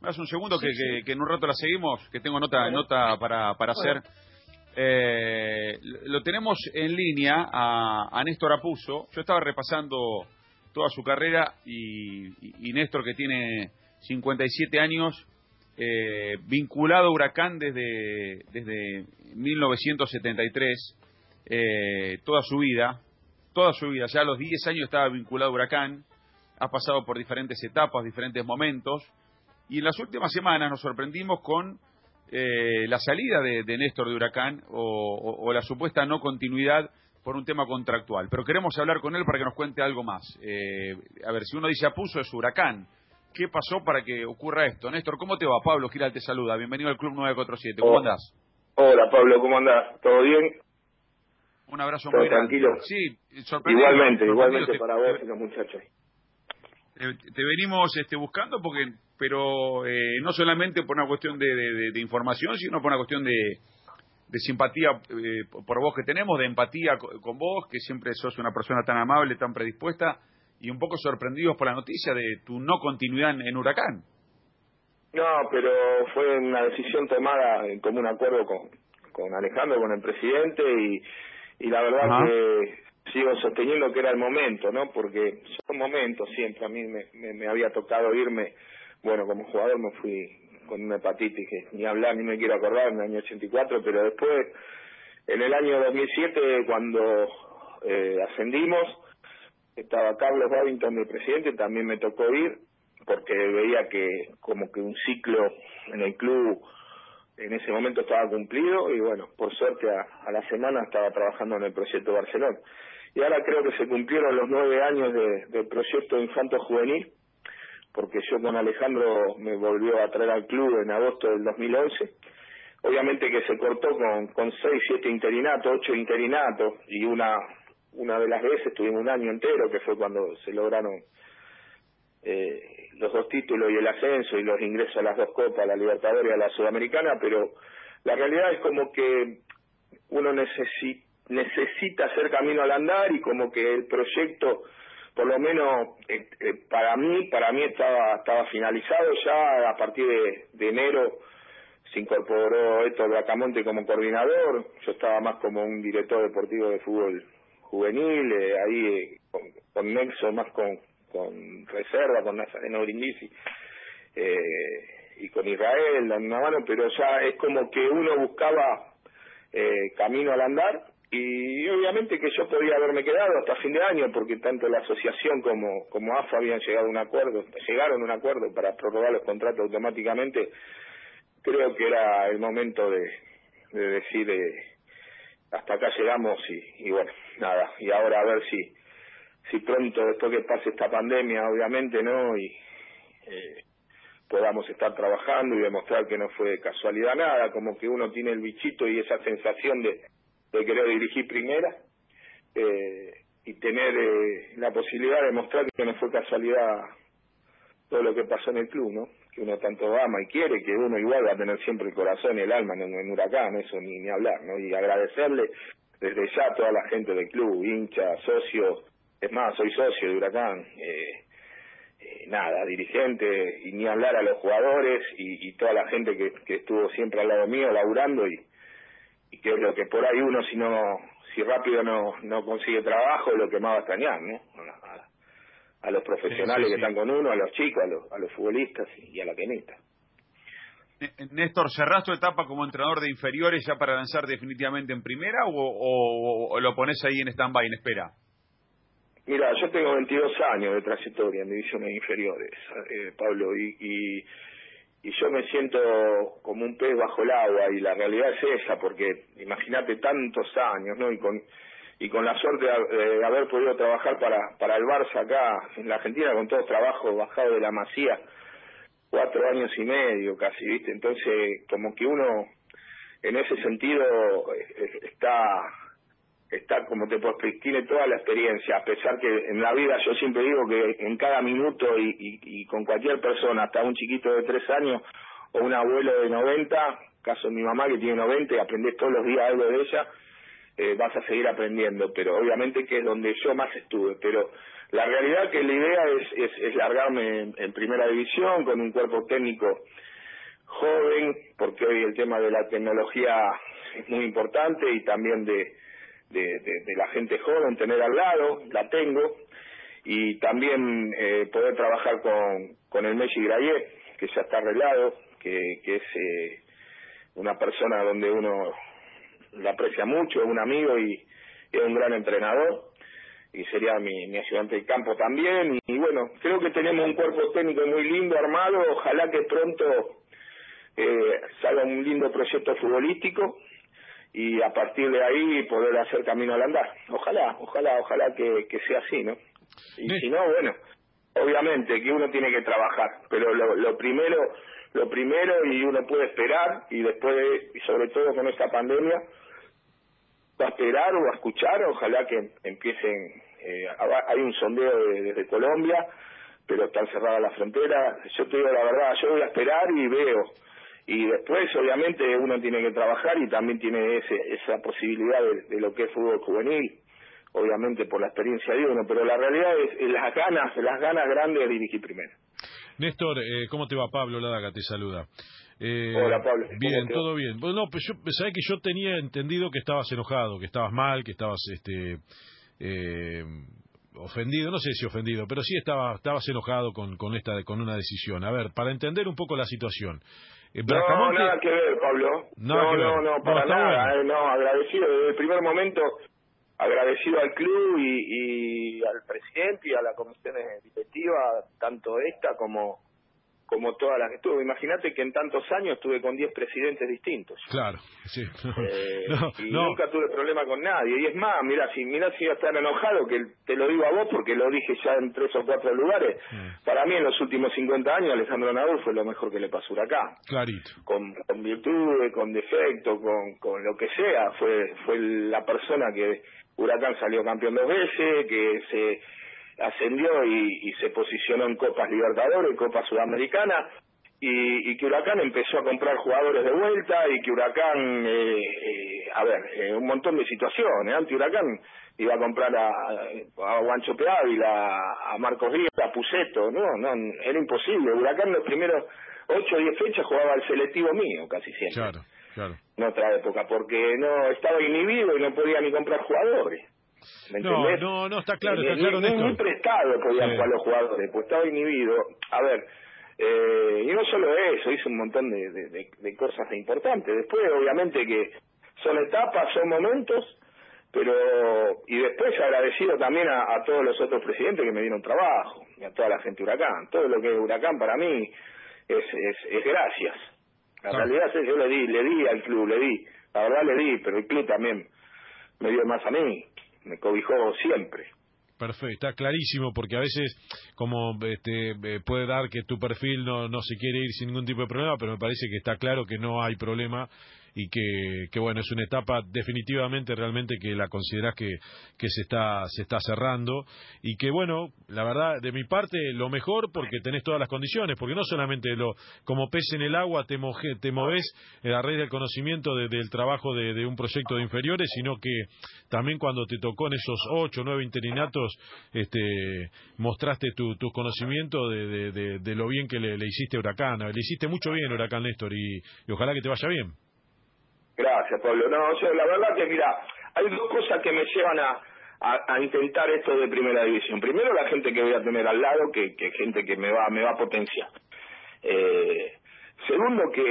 Me das un segundo que, que- que en un rato la seguimos, que tengo nota nota para, para hacer. Eh, lo tenemos en línea a, a Néstor Apuso. Yo estaba repasando toda su carrera y, y- y Néstor, que tiene 57 años, eh, vinculado a Huracán desde, desde 1973, eh, toda su vida, toda su vida, ya a los 10 años estaba vinculado a Huracán, ha pasado por diferentes etapas, diferentes momentos, y en las últimas semanas nos sorprendimos con eh, la salida de, de Néstor de Huracán o, o- o la supuesta no continuidad por un tema contractual. Pero queremos hablar con él para que nos cuente algo más. Eh, a ver, si uno dice apuso es Huracán. ¿Qué pasó para que ocurra esto? Néstor, ¿cómo te va? Pablo Giral te saluda. Bienvenido al Club 947. ¿Cómo Oh. andás? Hola Pablo, ¿cómo andás? ¿Todo bien? Un abrazo ¿Todo muy grande. tranquilo? Sí, sorprendido. Igualmente, sorprendido. igualmente Te- para vos y los muchachos. te, te venimos este, buscando porque pero eh, no solamente por una cuestión de, de- de- de información sino por una cuestión de, de simpatía eh, por vos que tenemos de empatía co- con vos que siempre sos una persona tan amable tan predispuesta y un poco sorprendidos por la noticia de tu no continuidad en, en Huracán No, pero fue una decisión tomada en común acuerdo con, con Alejandro, con el presidente, y, y la verdad Ajá. que sigo sosteniendo que era el momento, ¿no? Porque son momentos siempre. A mí me, me, me había tocado irme, bueno, como jugador me fui con una hepatitis que ni hablar ni me quiero acordar en el año 84, pero después, en el año 2007, cuando eh, ascendimos, estaba Carlos Babington de presidente, también me tocó ir porque veía que como que un ciclo en el club en ese momento estaba cumplido y bueno, por suerte a, a la semana estaba trabajando en el proyecto Barcelona. Y ahora creo que se cumplieron los nueve años de- del proyecto Infanto Juvenil, porque yo con Alejandro me volvió a traer al club en agosto del 2011. Obviamente que se cortó con, con seis, siete interinatos, ocho interinatos, y una, una de las veces tuvimos un año entero, que fue cuando se lograron eh, los dos títulos y el ascenso y los ingresos a las dos copas, la Libertadores y a la Sudamericana, pero la realidad es como que uno necesi- necesita hacer camino al andar y como que el proyecto, por lo menos eh, eh, para mí, para mí estaba estaba finalizado ya a partir de, enero. Se incorporó Héctor Bracamonte como coordinador, yo estaba más como un director deportivo de fútbol juvenil, eh, ahí eh, con, con nexo más con, con reserva, con Nazareno Brindisi eh, y con Israel dando una mano, pero ya es como que uno buscaba camino al andar y obviamente que yo podía haberme quedado hasta fin de año porque tanto la asociación como como AFA habían llegado a un acuerdo, llegaron a un acuerdo para prorrogar los contratos automáticamente. Creo que era el momento de, de decir eh, hasta acá llegamos y, y bueno, nada, y ahora a ver si si pronto después que pase esta pandemia, obviamente, ¿no? Y eh, podamos estar trabajando y demostrar que no fue casualidad nada, como que uno tiene el bichito y esa sensación de, de querer dirigir primera eh, y tener eh, la posibilidad de mostrar que no fue casualidad todo lo que pasó en el club, ¿no? Que uno tanto ama y quiere, que uno igual va a tener siempre el corazón y el alma en, en Huracán, eso ni, hablar, ¿no? Y agradecerle desde ya a toda la gente del club, hinchas, socios, es más, soy socio de Huracán, eh, eh, nada, dirigente, y ni hablar a los jugadores y, y toda la gente que, que estuvo siempre al lado mío laburando y que es lo que por ahí uno si no si rápido no no consigue trabajo es lo que más va a extrañar no a, a- los profesionales Sí, sí, que están con uno a los chicos a los a los futbolistas y, a la tenista N- Néstor, ¿cerrás tu etapa como entrenador de inferiores ya para lanzar definitivamente en primera o, o- o lo pones ahí en stand-by, en espera? Mira, yo tengo 22 años de trayectoria en divisiones inferiores, eh, Pablo, y, y, y yo me siento como un pez bajo el agua y la realidad es esa, porque imagínate tantos años, ¿no? Y con y con la suerte de, haber podido trabajar para para el Barça acá en la Argentina con todo trabajo bajado de la masía, cuatro años y medio casi, ¿viste? Entonces, como que uno en ese sentido eh, eh, está está como te puedo tiene toda la experiencia, a pesar que en la vida yo siempre digo que en cada minuto y, y, con cualquier persona, hasta un chiquito de tres años o un abuelo de 90, caso de mi mamá que tiene 90 y aprendés todos los días algo de ella, eh, vas a seguir aprendiendo, pero obviamente que es donde yo más estuve, pero la realidad que la idea es, es, largarme en, primera división con un cuerpo técnico joven, porque hoy el tema de la tecnología es muy importante y también de, de, la gente joven, tener al lado, la tengo, y también eh, poder trabajar con, con el Messi Grayet, que ya está arreglado, que, que es eh, una persona donde uno la aprecia mucho, es un amigo y es un gran entrenador y sería mi, mi ayudante de campo también y, bueno, creo que tenemos un cuerpo técnico muy lindo armado, ojalá que pronto eh, salga un lindo proyecto futbolístico y a partir de ahí poder hacer camino al andar. Ojalá, ojalá, ojalá que, que sea así, ¿no? Y si no, bueno, obviamente que uno tiene que trabajar, pero lo, lo primero, lo primero y uno puede esperar y después, y sobre todo con esta pandemia, va a esperar o a escuchar, ojalá que empiecen, eh, hay un sondeo desde Colombia, pero están cerradas las fronteras, yo te digo la verdad, yo voy a esperar y veo, y después obviamente uno tiene que trabajar y también tiene ese, esa posibilidad de, lo que es fútbol juvenil, obviamente por la experiencia de uno, pero la realidad es, las ganas, las ganas grandes de dirigir primero. Néstor, eh, ¿cómo te va? Pablo Ladaga te saluda. Eh, Hola, Pablo. Bien, todo bien. Bueno, pues yo, sabés que yo tenía entendido que estabas enojado, que estabas mal, que estabas este, eh, ofendido, no sé si ofendido, pero sí estaba, estabas enojado con, con, esta, con una decisión. A ver, para entender un poco la situación. Eh, no, nada que ver, Pablo. no, no, no, para nada. no, agradecido desde el primer momento, agradecido al club y, y al presidente y a la comisión directiva, tanto esta como como todas las que tuve. Imagínate que en tantos años estuve con 10 presidentes distintos. Claro, sí. Eh, y nunca tuve problema con nadie. Y es más, mira, si mira si iba a estar enojado, que te lo digo a vos porque lo dije ya en tres o cuatro lugares. Para mí en los últimos 50 años Alejandro Naúl fue lo mejor que le pasó a Huracán. Clarito. Con, con virtudes, con defecto, con, con lo que sea. Fue, fue la persona que Huracán salió campeón dos veces, que se ascendió y, se posicionó en Copas Libertadores, Copa Sudamericana, y, que Huracán empezó a comprar jugadores de vuelta y que Huracán, eh, eh, a ver, eh, un montón de situaciones. Antes Huracán iba a comprar a, a Guancho Peávila, a Marcos Díaz, a Puceto, no, no, era imposible. Huracán los primeros ocho o diez fechas jugaba al selectivo mío, casi siempre. Claro, claro. En otra época, porque no estaba inhibido y no podía ni comprar jugadores no, no, no, está claro, está claro. Muy, muy prestado podían jugar los jugadores, pues estaba inhibido. A ver, eh, y no solo eso, hizo un montón de, de, de, cosas importantes. Después, obviamente, que son etapas, son momentos, pero y después agradecido también a, todos los otros presidentes que me dieron trabajo y a toda la gente de Huracán todo lo que es Huracán para mí es es, es gracias la realidad es yo le di le di al club le di la verdad le di pero el club también me dio más a mí me cobijó siempre. Perfecto, está clarísimo porque a veces como este, eh, puede dar que tu perfil no, no se quiere ir sin ningún tipo de problema, pero me parece que está claro que no hay problema y que, que, bueno, es una etapa definitivamente realmente que la consideras que, que se, está, se está cerrando y que bueno, la verdad, de mi parte, lo mejor porque tenés todas las condiciones, porque no solamente lo como pez en el agua te, moje, te moves a raíz del conocimiento del trabajo de, un proyecto de inferiores, sino que también cuando te tocó en esos ocho o nueve interinatos, este, mostraste tu, tus conocimientos de, de, lo bien que le, hiciste a Huracán. Le hiciste mucho bien Huracán Néstor y ojalá que te vaya bien. Gracias, Pablo. No, o sea, la verdad que, mira, hay dos cosas que me llevan a, intentar esto de primera división. Primero, la gente que voy a tener al lado, que, que gente que me va, me va a potenciar. Eh, segundo, que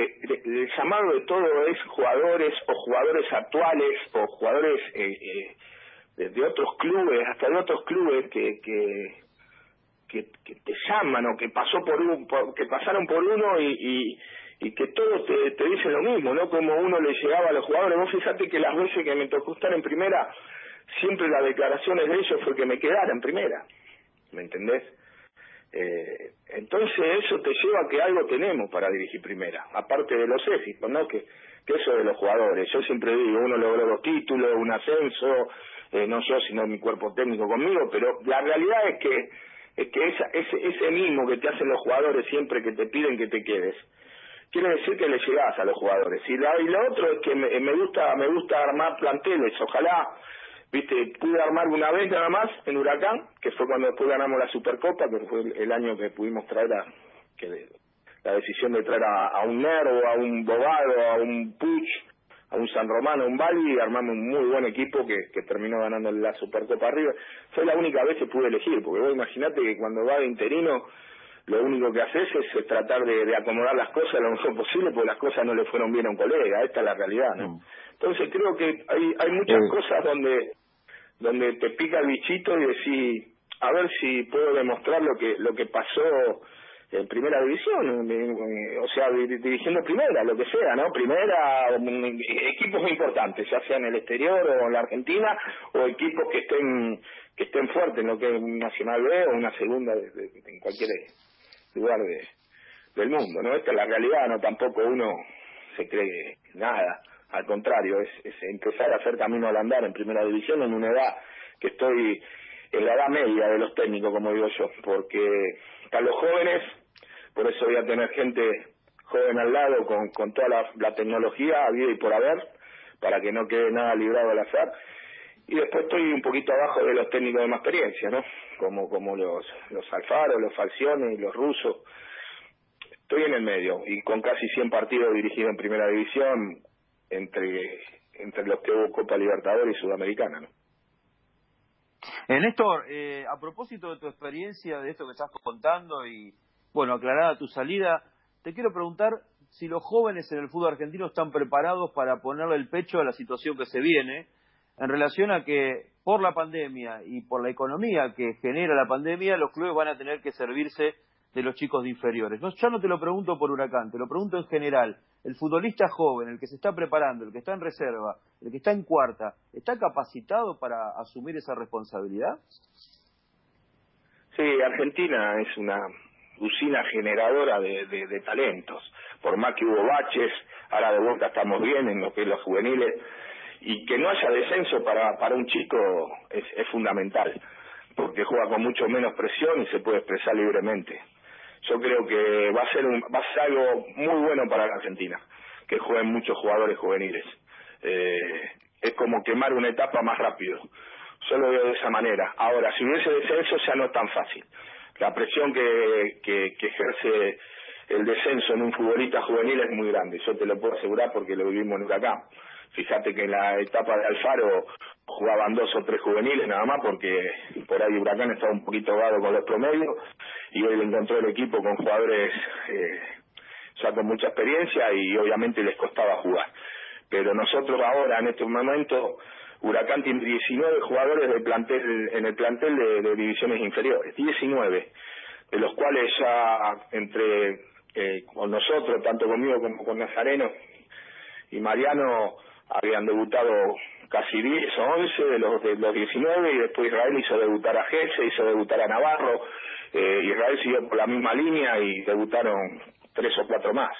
el llamado de todo es jugadores o jugadores actuales o jugadores eh, eh, de, otros clubes, hasta de otros clubes que, que, que, te llaman o que pasó por un, que pasaron por uno y que todos te, te dicen lo mismo, ¿no? Como uno le llegaba a los jugadores. Vos fíjate que las veces que me tocó estar en primera, siempre las declaraciones de ellos fue que me quedara en primera. ¿Me entendés? Eh, entonces eso te lleva a que algo tenemos para dirigir primera, aparte de los éxitos, ¿no? Que, eso de los jugadores. Yo siempre digo, uno logró dos títulos, un ascenso, eh, no yo, sino mi cuerpo técnico conmigo, pero la realidad es que es que esa, ese, ese mismo que te hacen los jugadores siempre que te piden que te quedes, quiere decir que le llegás a los jugadores. Y, la, y lo otro es que me, me, gusta me gusta armar planteles. Ojalá viste, pude armar una vez nada más en Huracán, que fue cuando después ganamos la Supercopa, que fue el año que pudimos traer a, que la decisión de traer a, un Nervo, a un Bobado, a un Puch, a un San Romano, a un Bali, y armamos un muy buen equipo que, que terminó ganando la Supercopa arriba. Fue la única vez que pude elegir, porque vos imaginate que cuando va de interino, lo único que haces es, tratar de, acomodar las cosas lo mejor posible, porque las cosas no le fueron bien a un colega, esta es la realidad, ¿no? Mm. Entonces creo que hay, hay muchas cosas donde donde te pica el bichito y decís, a ver si puedo demostrar lo que lo que pasó en primera división, o sea, dirigiendo primera, lo que sea, ¿no? Primera, equipos importantes, ya sea en el exterior o en la Argentina, o equipos que estén que estén fuertes, no que un Nacional B o una segunda en cualquier lugar de, del mundo, ¿no? Esta es la realidad, no tampoco uno se cree nada, al contrario, es, es empezar a hacer camino al andar en primera división en una edad que estoy en la edad media de los técnicos, como digo yo, porque a los jóvenes, por eso voy a tener gente joven al lado con, con toda la, tecnología vida y por haber, para que no quede nada librado al azar. Y después estoy un poquito abajo de los técnicos de más experiencia, ¿no? Como, como los, los Alfaro, los Falcioni, los rusos. Estoy en el medio y con casi 100 partidos dirigidos en primera división entre, entre los que hubo Copa Libertadores y Sudamericana, ¿no? Eh, Néstor, eh, a propósito de tu experiencia, de esto que estás contando y, bueno, aclarada tu salida, te quiero preguntar si los jóvenes en el fútbol argentino están preparados para ponerle el pecho a la situación que se viene en relación a que por la pandemia y por la economía que genera la pandemia, los clubes van a tener que servirse de los chicos de inferiores. No, ya no te lo pregunto por Huracán, te lo pregunto en general. El futbolista joven, el que se está preparando, el que está en reserva, el que está en cuarta, ¿está capacitado para asumir esa responsabilidad? Sí, Argentina es una usina generadora de, de, talentos. Por más que hubo baches, ahora de vuelta estamos bien en lo que es los juveniles, y que no haya descenso para, para un chico es, es fundamental, porque juega con mucho menos presión y se puede expresar libremente. Yo creo que va a ser un, va a ser algo muy bueno para la Argentina que jueguen muchos jugadores juveniles. Eh, es como quemar una etapa más rápido. Yo lo veo de esa manera. Ahora si hubiese descenso ya no es tan fácil. La presión que, que, que ejerce el descenso en un futbolista juvenil es muy grande. Yo te lo puedo asegurar porque lo vivimos en Huracán Fíjate que en la etapa de Alfaro jugaban dos o tres juveniles nada más porque por ahí Huracán estaba un poquito dado con los promedios y hoy le encontró el equipo con jugadores eh, ya con mucha experiencia y obviamente les costaba jugar. Pero nosotros ahora en este momento Huracán tiene 19 jugadores de plantel, en el plantel de, divisiones inferiores, 19, de los cuales ya entre eh, con nosotros, tanto conmigo como con Nazareno y Mariano, habían debutado casi 10 o 11 de los, de los 19 y después Israel hizo debutar a Gese, hizo debutar a Navarro, eh, Israel siguió por la misma línea y debutaron tres o cuatro más.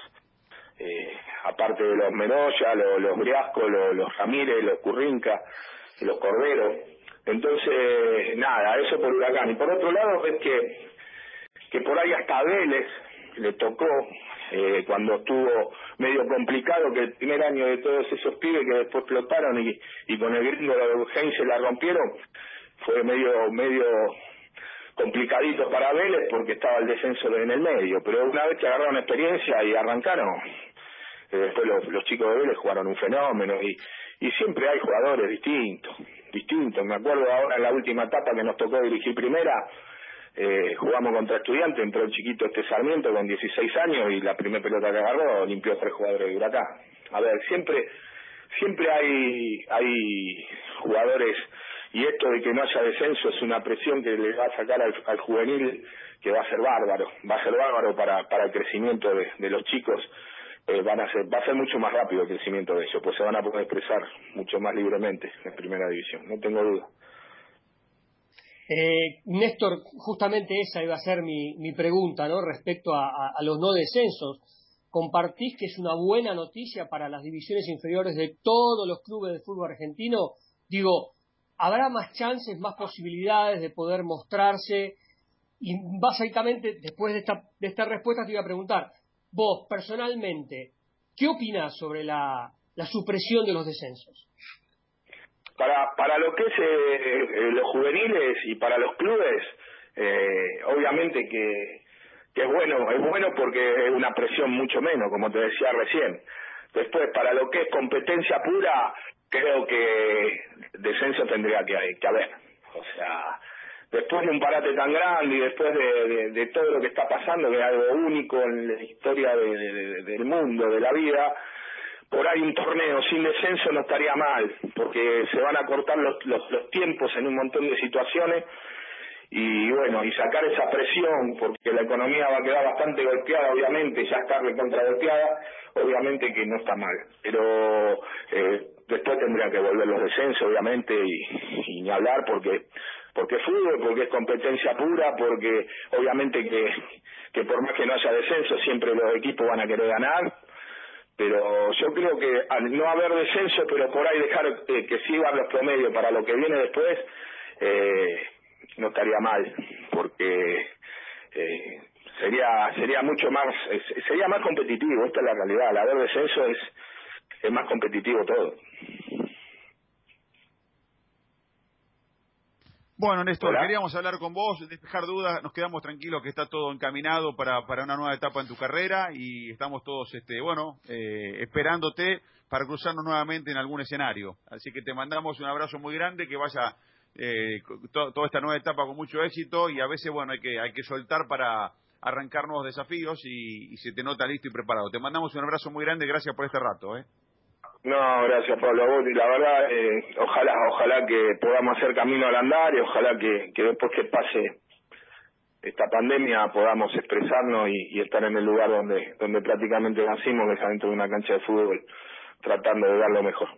Eh, aparte de los Menoya, los, los Briasco, los, Ramírez, los Currinca, los Corderos. Entonces, nada, eso por Huracán. Y por otro lado, es que, que por ahí hasta Vélez le tocó eh, cuando estuvo medio complicado que el primer año de todos esos pibes que después explotaron y, y con el gringo de se la rompieron fue medio medio complicadito para Vélez porque estaba el descenso en el medio. Pero una vez que agarraron experiencia y arrancaron eh, después los, los chicos de Vélez jugaron un fenómeno y y siempre hay jugadores distintos distintos. Me acuerdo ahora en la última etapa que nos tocó dirigir primera eh, jugamos contra estudiantes, entró el chiquito este Sarmiento con 16 años y la primera pelota que agarró limpió tres jugadores de Huracán. A ver, siempre siempre hay hay jugadores y esto de que no haya descenso es una presión que le va a sacar al, juvenil que va a ser bárbaro, va a ser bárbaro para, para el crecimiento de, los chicos. Eh, van a ser, va a ser mucho más rápido el crecimiento de ellos, pues se van a poder expresar mucho más libremente en primera división, no tengo duda. Eh, Néstor, justamente esa iba a ser mi, pregunta, ¿no? Respecto a, los no descensos. ¿Compartís que es una buena noticia para las divisiones inferiores de todos los clubes de fútbol argentino? Digo, ¿habrá más chances, más posibilidades de poder mostrarse? Y básicamente, después de esta, de esta respuesta, te iba a preguntar, vos personalmente, ¿qué opinás sobre la supresión de los descensos? Para para lo que es eh, los juveniles y para los clubes, obviamente que que es bueno, es bueno porque es una presión mucho menos, como te decía recién. Después, para lo que es competencia pura, creo que descenso tendría que, haber. O sea, después de un parate tan grande y después de, de, todo lo que está pasando, que es algo único en la historia del mundo, de la vida, por ahí un torneo sin descenso no estaría mal, porque se van a cortar los, los, los tiempos en un montón de situaciones y bueno, y sacar esa presión, porque la economía va a quedar bastante golpeada, obviamente, ya está recontra golpeada, obviamente que no está mal, pero eh, después tendría que volver los descensos, obviamente, y, ni hablar porque porque es fútbol, porque es competencia pura, porque obviamente que, que por más que no haya descenso, siempre los equipos van a querer ganar, pero yo creo que al no haber descenso, pero por ahí dejar eh, que sigan los promedios para lo que viene después, eh, no estaría mal, porque eh, sería sería mucho más sería más competitivo, esta es la realidad, al haber descenso es es más competitivo todo. Bueno, Néstor, queríamos hablar con vos, despejar dudas, nos quedamos tranquilos que está todo encaminado para, para una nueva etapa en tu carrera y estamos todos, este, bueno, eh, esperándote para cruzarnos nuevamente en algún escenario. Así que te mandamos un abrazo muy grande, que vaya eh, toda esta nueva etapa con mucho éxito y a veces, bueno, hay que, hay que soltar para arrancar nuevos desafíos y, se te nota listo y preparado. Te mandamos un abrazo muy grande, gracias por este rato. ¿eh? No, gracias Pablo. Y la verdad, eh, ojalá, ojalá que podamos hacer camino al andar y ojalá que, que después que pase esta pandemia podamos expresarnos y, estar en el lugar donde donde prácticamente nacimos, que es dentro de una cancha de fútbol, tratando de dar lo mejor.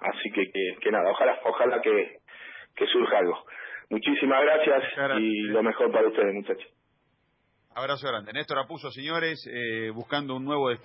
Así que, que, que nada, ojalá, ojalá que, que surja algo. Muchísimas gracias, y lo mejor para ustedes, muchachos. Abrazo grande. Néstor Apuso, señores, eh, buscando un nuevo destino.